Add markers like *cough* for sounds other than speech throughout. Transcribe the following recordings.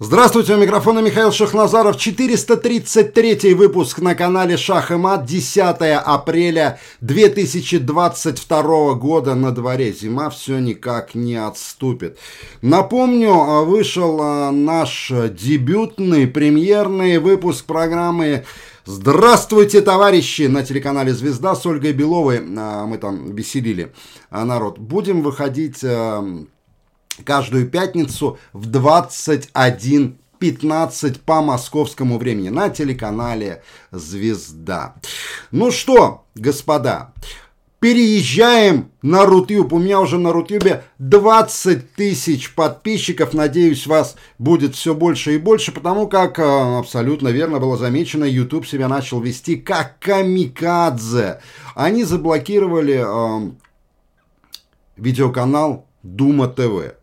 Здравствуйте, у микрофона Михаил Шахназаров, 433 выпуск на канале Шах и Мат, 10 апреля 2022 года на дворе. Зима все никак не отступит. Напомню, вышел а, наш дебютный премьерный выпуск программы Здравствуйте, товарищи! На телеканале «Звезда» с Ольгой Беловой а, мы там веселили а, народ. Будем выходить каждую пятницу в 21.15 по московскому времени на телеканале «Звезда». Ну что, господа, переезжаем на Рутюб. У меня уже на Рутюбе 20 тысяч подписчиков. Надеюсь, вас будет все больше и больше, потому как, э, абсолютно верно было замечено, YouTube себя начал вести как камикадзе. Они заблокировали э, видеоканал Дума ТВ.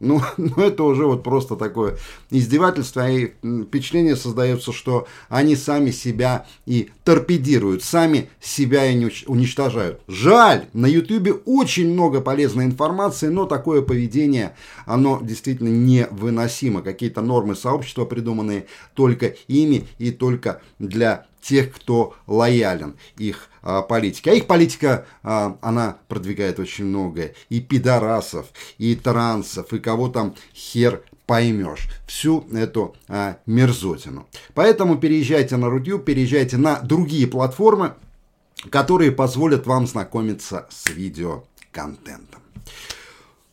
Ну, *laughs* ну, это уже вот просто такое издевательство, и впечатление создается, что они сами себя и торпедируют, сами себя и уничтожают. Жаль, на Ютубе очень много полезной информации, но такое поведение, оно действительно невыносимо. Какие-то нормы сообщества, придуманные только ими и только для тех, кто лоялен их а, политике. А их политика, а, она продвигает очень многое. И пидорасов, и трансов, и кого там хер поймешь всю эту а, мерзотину. Поэтому переезжайте на Рутюб, переезжайте на другие платформы, которые позволят вам знакомиться с видеоконтентом.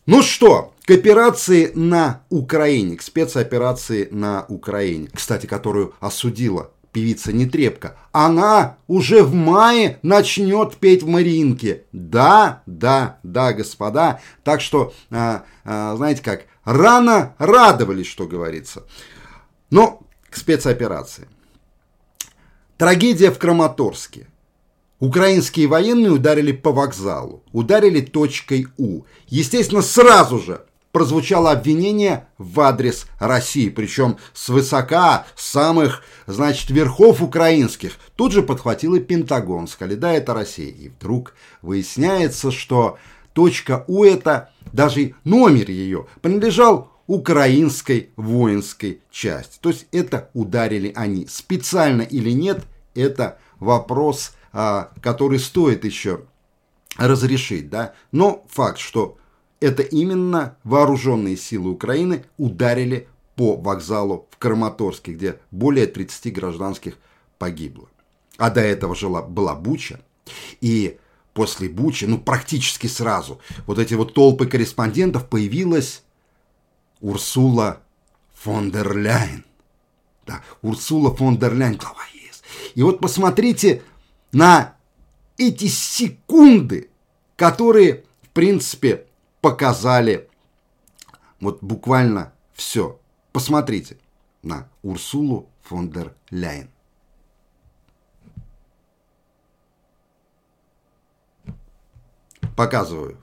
Ну что, к операции на Украине, к спецоперации на Украине, кстати, которую осудила певица Нетребко, она уже в мае начнет петь в Мариинке. Да, да, да, господа. Так что, а, а, знаете как, рано радовались, что говорится. Но к спецоперации. Трагедия в Краматорске. Украинские военные ударили по вокзалу, ударили точкой У. Естественно, сразу же прозвучало обвинение в адрес России, причем с высока самых, значит, верхов украинских. Тут же подхватил и Пентагон, сказали, да, это Россия. И вдруг выясняется, что точка У это, даже номер ее, принадлежал украинской воинской части. То есть это ударили они. Специально или нет, это вопрос, а, который стоит еще разрешить. Да? Но факт, что это именно вооруженные силы Украины ударили по вокзалу в Краматорске, где более 30 гражданских погибло. А до этого жила, была Буча. И после Бучи, ну практически сразу, вот эти вот толпы корреспондентов появилась Урсула фон дер Ляйн. Да, Урсула фон дер Ляйн, глава ЕС. И вот посмотрите на эти секунды, которые, в принципе, показали вот буквально все. Посмотрите на Урсулу фон дер Ляйен. Показываю.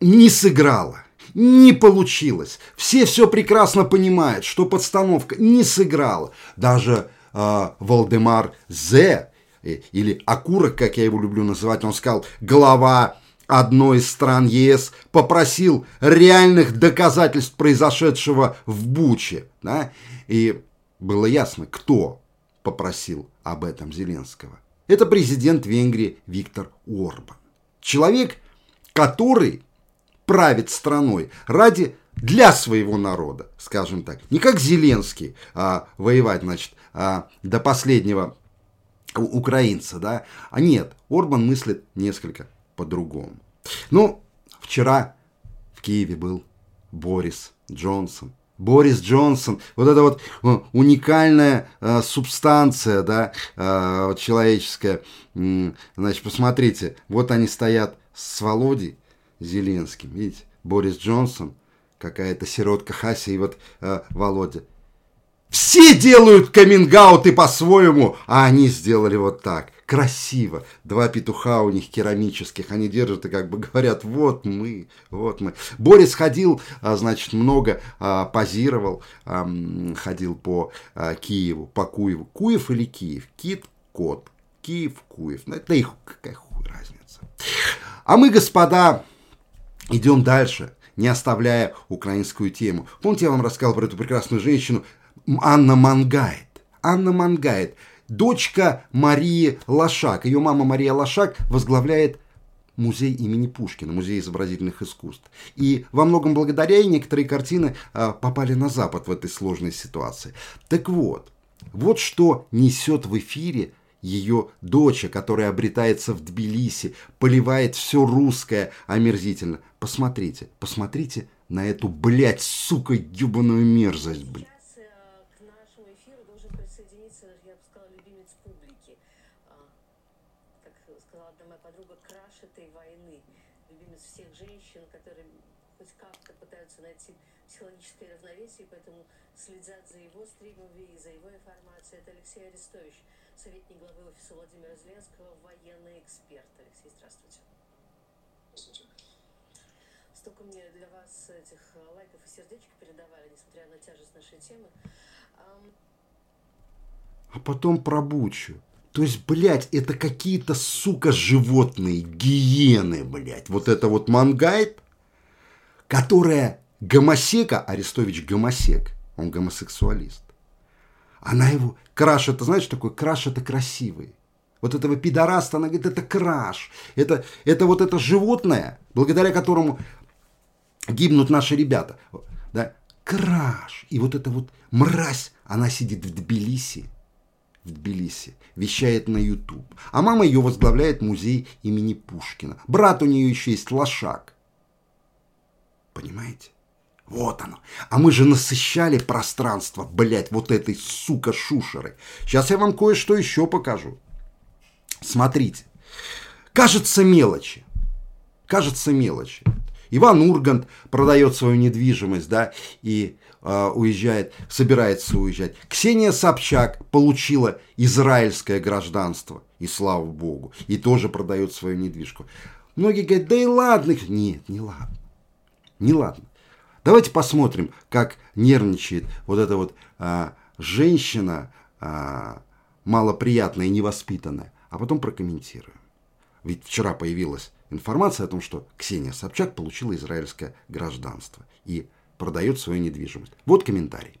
Не сыграла, не получилось. Все все прекрасно понимают, что подстановка не сыграла. Даже э, Валдемар Зе или окурок, как я его люблю называть, он сказал, глава одной из стран ЕС попросил реальных доказательств произошедшего в Буче. Да? И было ясно, кто попросил об этом Зеленского. Это президент Венгрии Виктор Орбан. Человек, который правит страной ради для своего народа, скажем так. Не как Зеленский а, воевать, значит, а, до последнего украинца, да, а нет, Орбан мыслит несколько по-другому. Ну, вчера в Киеве был Борис Джонсон. Борис Джонсон, вот эта вот э, уникальная э, субстанция, да, э, человеческая. Значит, посмотрите, вот они стоят с Володей Зеленским, видите, Борис Джонсон, какая-то сиротка Хася и вот э, Володя. Все делают каминг по-своему, а они сделали вот так. Красиво. Два петуха у них керамических. Они держат и как бы говорят, вот мы, вот мы. Борис ходил, а, значит, много а, позировал, ходил по а, Киеву, по Куеву. Куев или Киев? Кит, кот. Киев, Куев. Ну, это их какая хуй разница. А мы, господа, идем дальше. не оставляя украинскую тему. Помните, я вам рассказал про эту прекрасную женщину Анна Мангайт. Анна Мангайт, дочка Марии Лошак. Ее мама Мария Лошак возглавляет музей имени Пушкина, музей изобразительных искусств. И во многом благодаря ей некоторые картины а, попали на Запад в этой сложной ситуации. Так вот, вот что несет в эфире ее дочь, которая обретается в Тбилиси, поливает все русское омерзительно. Посмотрите, посмотрите на эту, блядь, сука, ебаную мерзость, блядь. Психологическое равновесие, поэтому следят за его стримами и за его информацией. Это Алексей Арестович, советник главы офиса Владимира Зеленского, военный эксперт. Алексей, здравствуйте. Здравствуйте. Столько мне для вас этих лайков и сердечек передавали, несмотря на тяжесть нашей темы. А потом про Бучу. То есть, блядь, это какие-то, сука, животные, гиены, блядь. Вот это вот мангайт, которая гомосека, Арестович гомосек, он гомосексуалист. Она его, краш, это знаешь, такой краш это красивый. Вот этого пидораста, она говорит, это краш. Это, это вот это животное, благодаря которому гибнут наши ребята. Да? Краш. И вот эта вот мразь, она сидит в Тбилиси, в Тбилиси, вещает на YouTube. А мама ее возглавляет музей имени Пушкина. Брат у нее еще есть Лошак. Понимаете? Вот оно. А мы же насыщали пространство, блядь, вот этой, сука, шушеры. Сейчас я вам кое-что еще покажу. Смотрите. Кажется мелочи. Кажется мелочи. Иван Ургант продает свою недвижимость, да, и э, уезжает, собирается уезжать. Ксения Собчак получила израильское гражданство, и слава богу, и тоже продает свою недвижку. Многие говорят, да и ладно. Нет, не ладно. Не ладно. Давайте посмотрим, как нервничает вот эта вот а, женщина а, малоприятная и невоспитанная, а потом прокомментируем. Ведь вчера появилась информация о том, что Ксения Собчак получила израильское гражданство и продает свою недвижимость. Вот комментарий.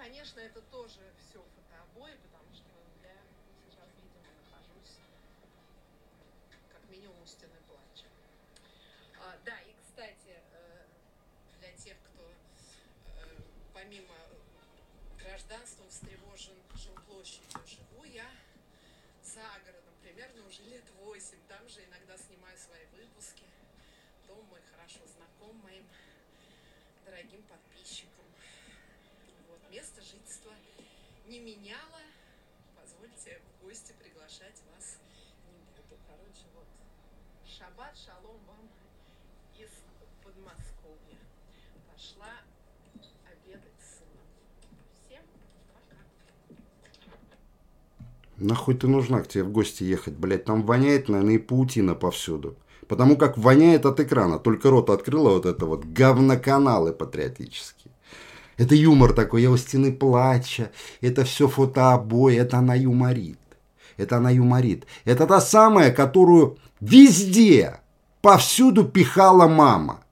Конечно, это тоже все фотообои, потому что я сейчас, видимо, нахожусь как минимум у стены плача. А, да, и, кстати, э, для тех, кто э, помимо гражданства встревожен жилплощадью, живу я за городом, примерно уже лет восемь. Там же иногда снимаю свои выпуски. Дом мой хорошо знаком моим дорогим подписчикам. Место жительства не меняла. Позвольте в гости приглашать вас не буду. Короче, вот, шаббат, шалом вам из Подмосковья. Пошла обедать Нахуй ты нужна к тебе в гости ехать, блядь? Там воняет, наверное, и паутина повсюду. Потому как воняет от экрана. Только рот открыла вот это вот говноканалы патриотические. Это юмор такой, я у стены плача. Это все фотообои, это она юморит. Это она юморит. Это та самая, которую везде, повсюду пихала мама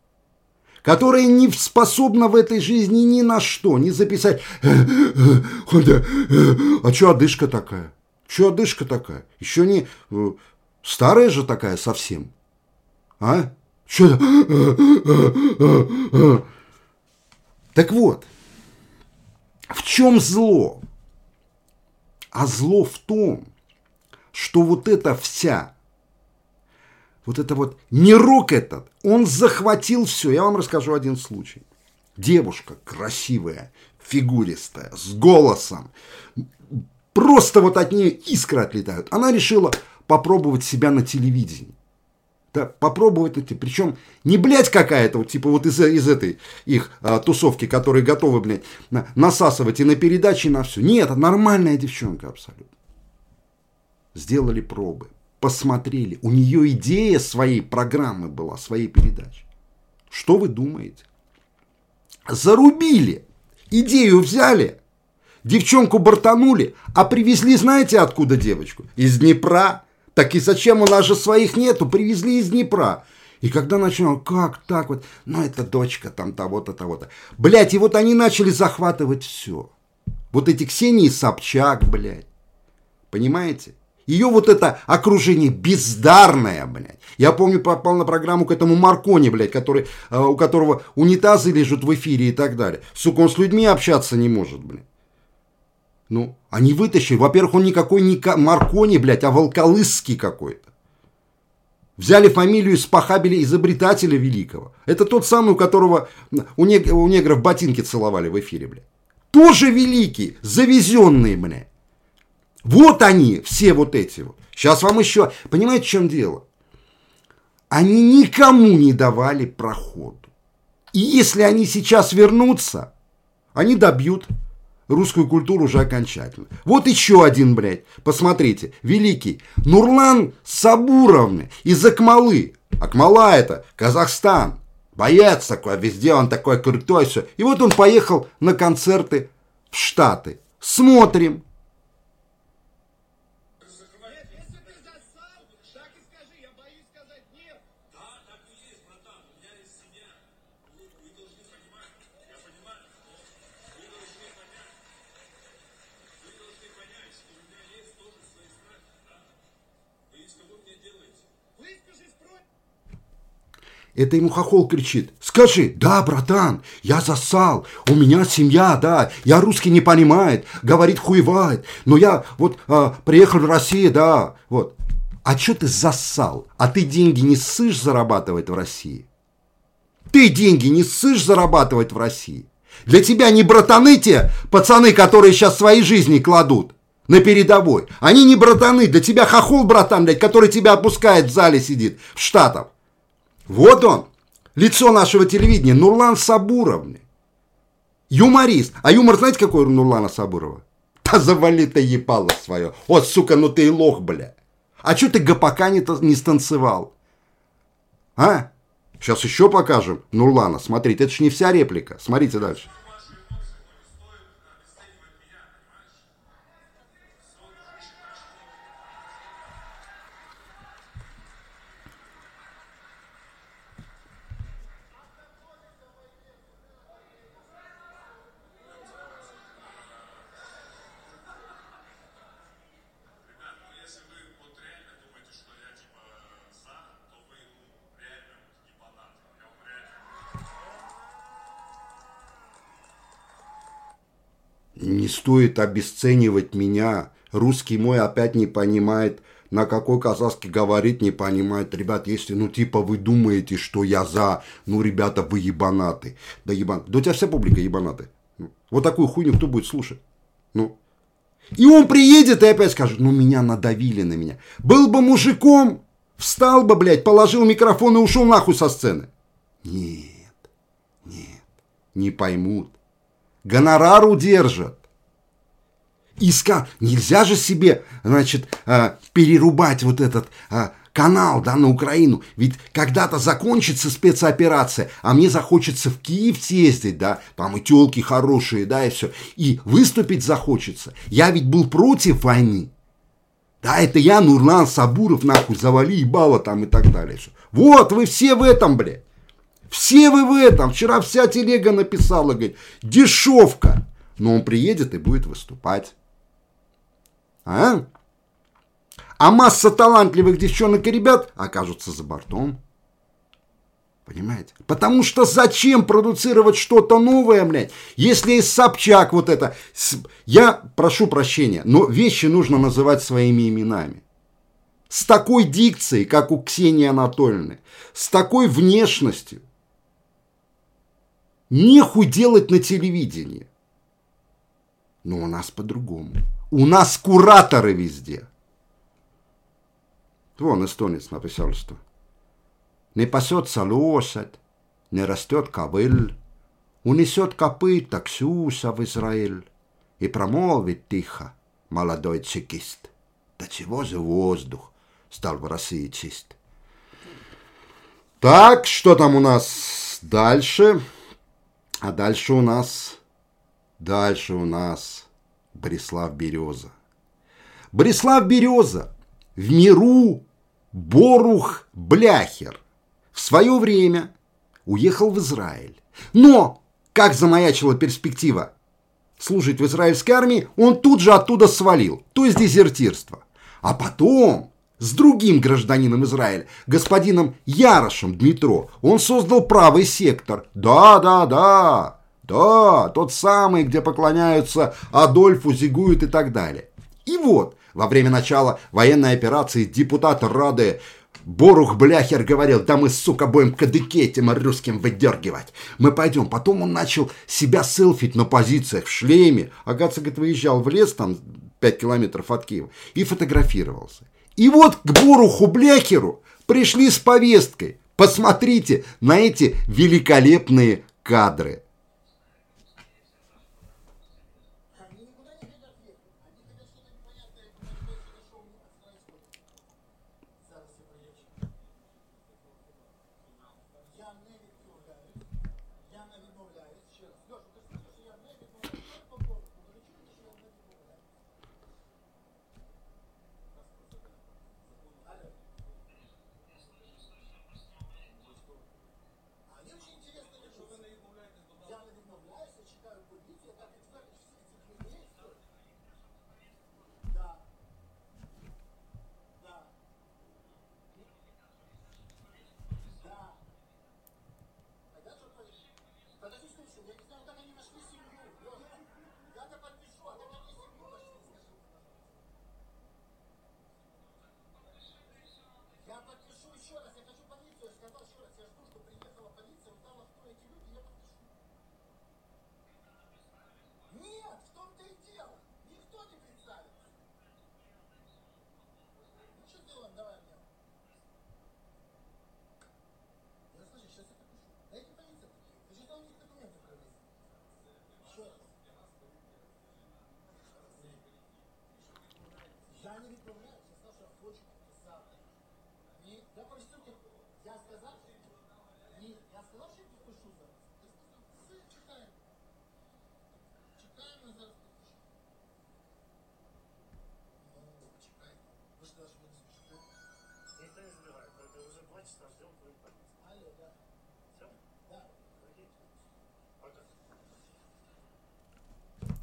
которая не способна в этой жизни ни на что, не записать. А что одышка такая? Че одышка такая? Еще не э, старая же такая совсем. А? Че? Так вот, в чем зло? А зло в том, что вот эта вся, вот это вот мирок этот, он захватил все. Я вам расскажу один случай. Девушка красивая, фигуристая, с голосом. Просто вот от нее искры отлетают. Она решила попробовать себя на телевидении. Да, попробовать найти. Причем не блядь какая-то, вот типа вот из, из этой их а, тусовки, которые готовы, блядь, на, насасывать и на передачи, и на все. Нет, нормальная девчонка абсолютно. Сделали пробы, посмотрели. У нее идея своей программы была, своей передачи. Что вы думаете? Зарубили. Идею взяли, девчонку бортанули, а привезли, знаете, откуда девочку? Из Днепра. Так и зачем у нас же своих нету? Привезли из Днепра. И когда начинал, как так вот, ну это дочка там того-то, того-то. Блять, и вот они начали захватывать все. Вот эти Ксении Собчак, блядь. Понимаете? Ее вот это окружение бездарное, блядь. Я помню, попал на программу к этому Маркони, блядь, который, э, у которого унитазы лежат в эфире и так далее. Сука, он с людьми общаться не может, блядь. Ну, они вытащили. Во-первых, он никакой не Маркони, блядь, а Волколысский какой-то. Взяли фамилию из похабили изобретателя великого. Это тот самый, у которого у, нег у негров ботинки целовали в эфире, блядь. Тоже великий, завезенный, блядь. Вот они, все вот эти вот. Сейчас вам еще... Понимаете, в чем дело? Они никому не давали проходу. И если они сейчас вернутся, они добьют русскую культуру уже окончательно. Вот еще один, блядь, посмотрите, великий. Нурлан Сабуровны из Акмалы. Акмала это Казахстан. Боец такой, везде он такой крутой, все. И вот он поехал на концерты в Штаты. Смотрим, Это ему хохол кричит. Скажи, да, братан, я засал, у меня семья, да, я русский не понимает, говорит хуевает, но я вот а, приехал в Россию, да, вот. А что ты засал? А ты деньги не ссышь зарабатывать в России? Ты деньги не ссышь зарабатывать в России? Для тебя не братаны те пацаны, которые сейчас свои жизни кладут на передовой. Они не братаны, для тебя хохол, братан, блядь, который тебя опускает в зале сидит, в Штатах. Вот он, лицо нашего телевидения, Нурлан Сабуровны. Юморист. А юмор знаете, какой у Нурлана Сабурова? Да завали ты ебало свое. Вот, сука, ну ты и лох, бля. А что ты гопака не, не станцевал? А? Сейчас еще покажем Нурлана. Смотрите, это же не вся реплика. Смотрите дальше. Не стоит обесценивать меня. Русский мой опять не понимает, на какой казахский говорит, не понимает. Ребят, если, ну, типа, вы думаете, что я за, ну, ребята, вы ебанаты. Да ебан. Да у тебя вся публика ебанаты. Ну, вот такую хуйню кто будет слушать? Ну. И он приедет и опять скажет, ну, меня надавили на меня. Был бы мужиком, встал бы, блядь, положил микрофон и ушел нахуй со сцены. Нет, нет, не поймут гонорар удержат. Иска, нельзя же себе, значит, а, перерубать вот этот а, канал, да, на Украину. Ведь когда-то закончится спецоперация, а мне захочется в Киев съездить, да, там и телки хорошие, да, и все. И выступить захочется. Я ведь был против войны. Да, это я, Нурлан Сабуров, нахуй, завали ебало там и так далее. Вот, вы все в этом, блядь. Все вы в этом. Вчера вся телега написала, говорит, дешевка. Но он приедет и будет выступать. А? А масса талантливых девчонок и ребят окажутся за бортом. Понимаете? Потому что зачем продуцировать что-то новое, блядь, если из Собчак вот это... Я прошу прощения, но вещи нужно называть своими именами. С такой дикцией, как у Ксении Анатольевны, с такой внешностью, нехуй делать на телевидении. Но у нас по-другому. У нас кураторы везде. Вон эстонец написал, что не пасется лошадь, не растет кобыль, унесет копыта Ксюша в Израиль и промолвит тихо молодой чекист. Да чего же воздух стал в России чист? Так, что там у нас дальше? А дальше у нас... Дальше у нас Борислав Береза. Борислав Береза в миру Борух Бляхер в свое время уехал в Израиль. Но, как замаячила перспектива служить в израильской армии, он тут же оттуда свалил, то есть дезертирство. А потом с другим гражданином Израиля, господином Ярошем Дмитро, он создал правый сектор. Да, да, да, да, тот самый, где поклоняются Адольфу, зигуют и так далее. И вот, во время начала военной операции депутат Рады Борух Бляхер говорил, да мы, сука, будем кадыки этим русским выдергивать. Мы пойдем. Потом он начал себя селфить на позициях в шлеме. Агатца, говорит, выезжал в лес, там 5 километров от Киева, и фотографировался. И вот к Боруху Бляхеру пришли с повесткой. Посмотрите на эти великолепные кадры.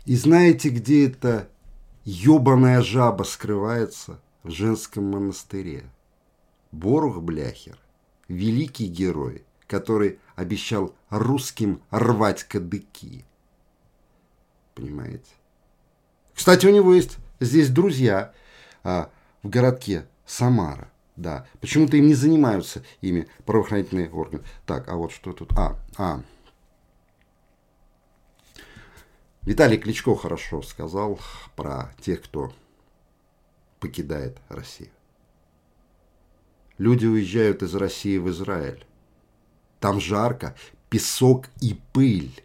И знаете, где эта ебаная жаба скрывается? В женском монастыре. Борух Бляхер, великий герой, который обещал русским рвать кадыки. Понимаете? Кстати, у него есть здесь друзья а, в городке Самара. Да, почему-то им не занимаются ими правоохранительные органы. Так, а вот что тут? А, а, Виталий Кличко хорошо сказал про тех, кто покидает Россию. Люди уезжают из России в Израиль. Там жарко, песок и пыль.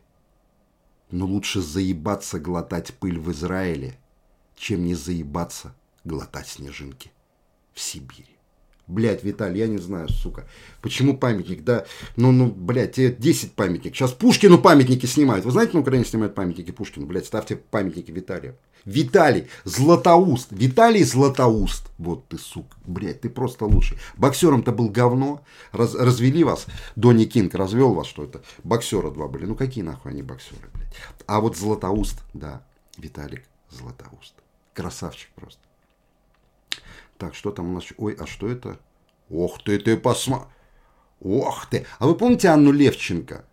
Но лучше заебаться глотать пыль в Израиле, чем не заебаться глотать снежинки в Сибири. Блять, Виталий, я не знаю, сука. Почему памятник? Да, ну, ну, блядь, тебе 10 памятников. Сейчас Пушкину памятники снимают. Вы знаете, на Украине снимают памятники Пушкину? Блядь, ставьте памятники Виталию. Виталий Златоуст. Виталий Златоуст. Вот ты, сука. Блядь, ты просто лучший. Боксером-то был говно. Раз, развели вас. Донни Кинг развел вас, что это. Боксера два были. Ну, какие нахуй они боксеры, блядь. А вот Златоуст, да. Виталик Златоуст. Красавчик просто. Так, что там у нас? Ой, а что это? Ох ты, ты посма... Ох ты! А вы помните Анну Левченко?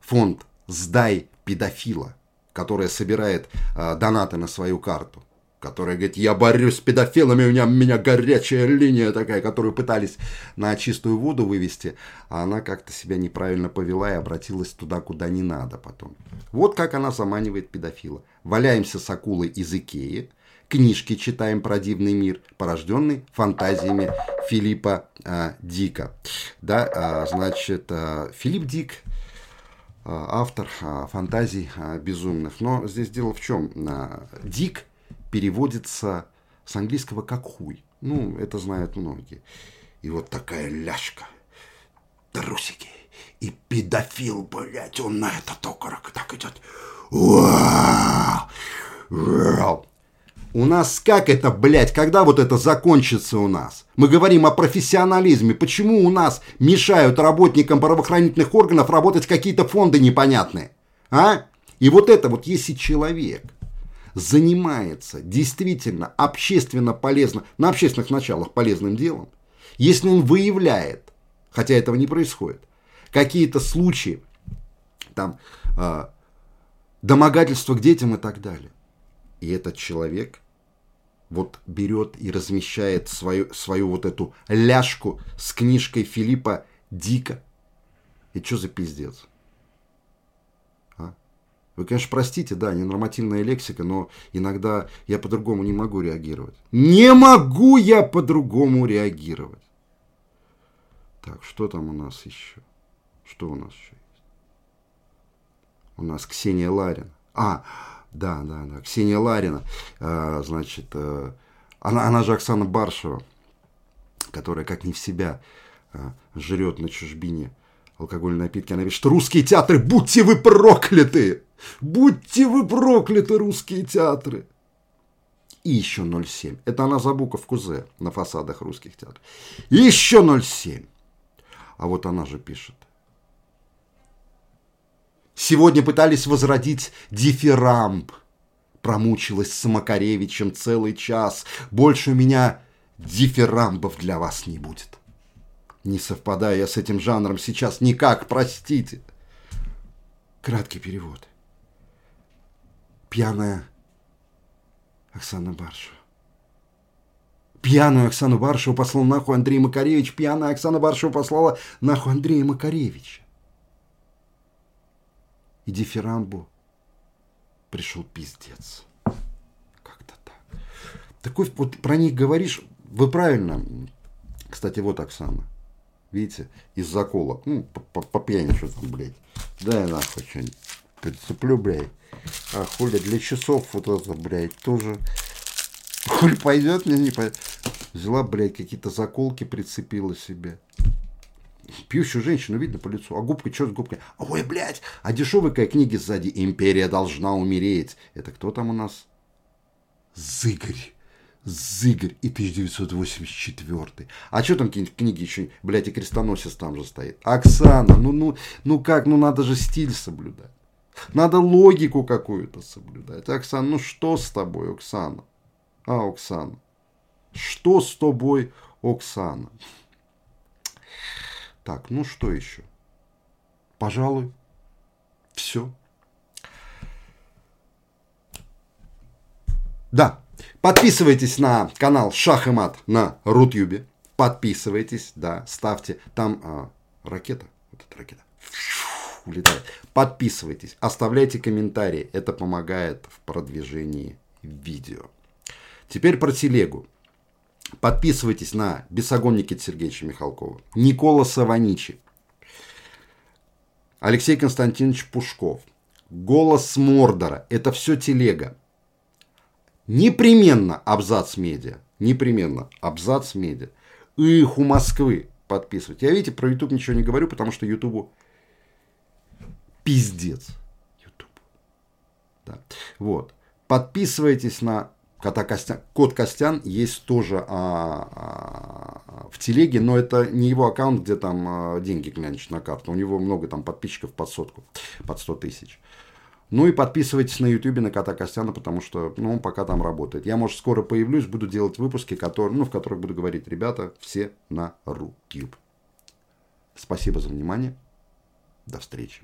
Фонд «Сдай педофила», которая собирает э, донаты на свою карту. которая говорит, я борюсь с педофилами, у меня, у меня горячая линия такая, которую пытались на чистую воду вывести, а она как-то себя неправильно повела и обратилась туда, куда не надо потом. Вот как она заманивает педофила. Валяемся с акулой из Икеи, книжки читаем про дивный мир, порожденный фантазиями Филиппа э, Дика. Да, э, значит, э, Филипп Дик – автор фантазий безумных. Но здесь дело в чем? Дик переводится с английского как хуй. Ну, это знают многие. И вот такая ляжка, трусики и педофил, блядь, он на это только так идет. У нас как это, блядь, когда вот это закончится у нас? Мы говорим о профессионализме. Почему у нас мешают работникам правоохранительных органов работать какие-то фонды непонятные? А? И вот это вот, если человек занимается действительно общественно полезно, на общественных началах полезным делом, если он выявляет, хотя этого не происходит, какие-то случаи, там, э, домогательства к детям и так далее, и этот человек вот берет и размещает свою, свою вот эту ляжку с книжкой Филиппа Дика. И что за пиздец? Вы, конечно, простите, да, ненормативная лексика, но иногда я по-другому не могу реагировать. Не могу я по-другому реагировать. Так, что там у нас еще? Что у нас еще есть? У нас Ксения Ларина. А, да, да, да, Ксения Ларина. А, значит, а, она, она же Оксана Баршева, которая как не в себя а, жрет на чужбине алкогольные напитки. Она говорит, что русские театры, будьте вы прокляты! Будьте вы прокляты, русские театры! И еще 0,7. Это она за буковку З на фасадах русских театров. И еще 0,7. А вот она же пишет. Сегодня пытались возродить дифирамб. Промучилась с Макаревичем целый час. Больше у меня дифирамбов для вас не будет. Не совпадая с этим жанром сейчас никак, простите. Краткий перевод пьяная Оксана Баршева. Пьяную Оксану Баршеву послал нахуй Андрей Макаревич. Пьяная Оксана Баршева послала нахуй Андрея Макаревича. И дифирамбу пришел пиздец. Как-то так. Такой вот про них говоришь, вы правильно. Кстати, вот Оксана. Видите, из закола. Ну, что там, блядь. Дай нахуй что-нибудь. Прицеплю, блядь. А хули для часов вот это, блядь, тоже. Хули пойдет, мне не пойдет. Взяла, блядь, какие-то заколки прицепила себе. Пьющую женщину видно по лицу. А губка, что с губкой? Ой, блядь, а дешевая книги сзади. Империя должна умереть. Это кто там у нас? Зыгорь. Зыгорь и 1984. А что там какие-нибудь книги еще, блядь, и крестоносец там же стоит. Оксана, ну, ну, ну как, ну надо же стиль соблюдать. Надо логику какую-то соблюдать. Оксана, ну что с тобой, Оксана? А, Оксана? Что с тобой, Оксана? Так, ну что еще? Пожалуй, все. Да, подписывайтесь на канал Шах и Мат на Рутюбе. Подписывайтесь, да, ставьте. Там а, ракета, вот эта ракета улетает. Подписывайтесь, оставляйте комментарии. Это помогает в продвижении видео. Теперь про телегу. Подписывайтесь на Бесогон Никита Сергеевича Михалкова, Никола Саваничи, Алексей Константинович Пушков, Голос Мордора. Это все телега. Непременно абзац медиа. Непременно абзац медиа. Их у Москвы подписывать. Я, видите, про YouTube ничего не говорю, потому что YouTube пиздец. YouTube. Да. Вот. Подписывайтесь на Кота Костян. Кот Костян есть тоже а, а, в телеге, но это не его аккаунт, где там а, деньги глянешь на карту. У него много там подписчиков под сотку, под 100 тысяч. Ну и подписывайтесь на ютубе на Кота Костяна, потому что ну, он пока там работает. Я, может, скоро появлюсь, буду делать выпуски, которые, ну, в которых буду говорить, ребята, все на Рутюб. Спасибо за внимание. До встречи.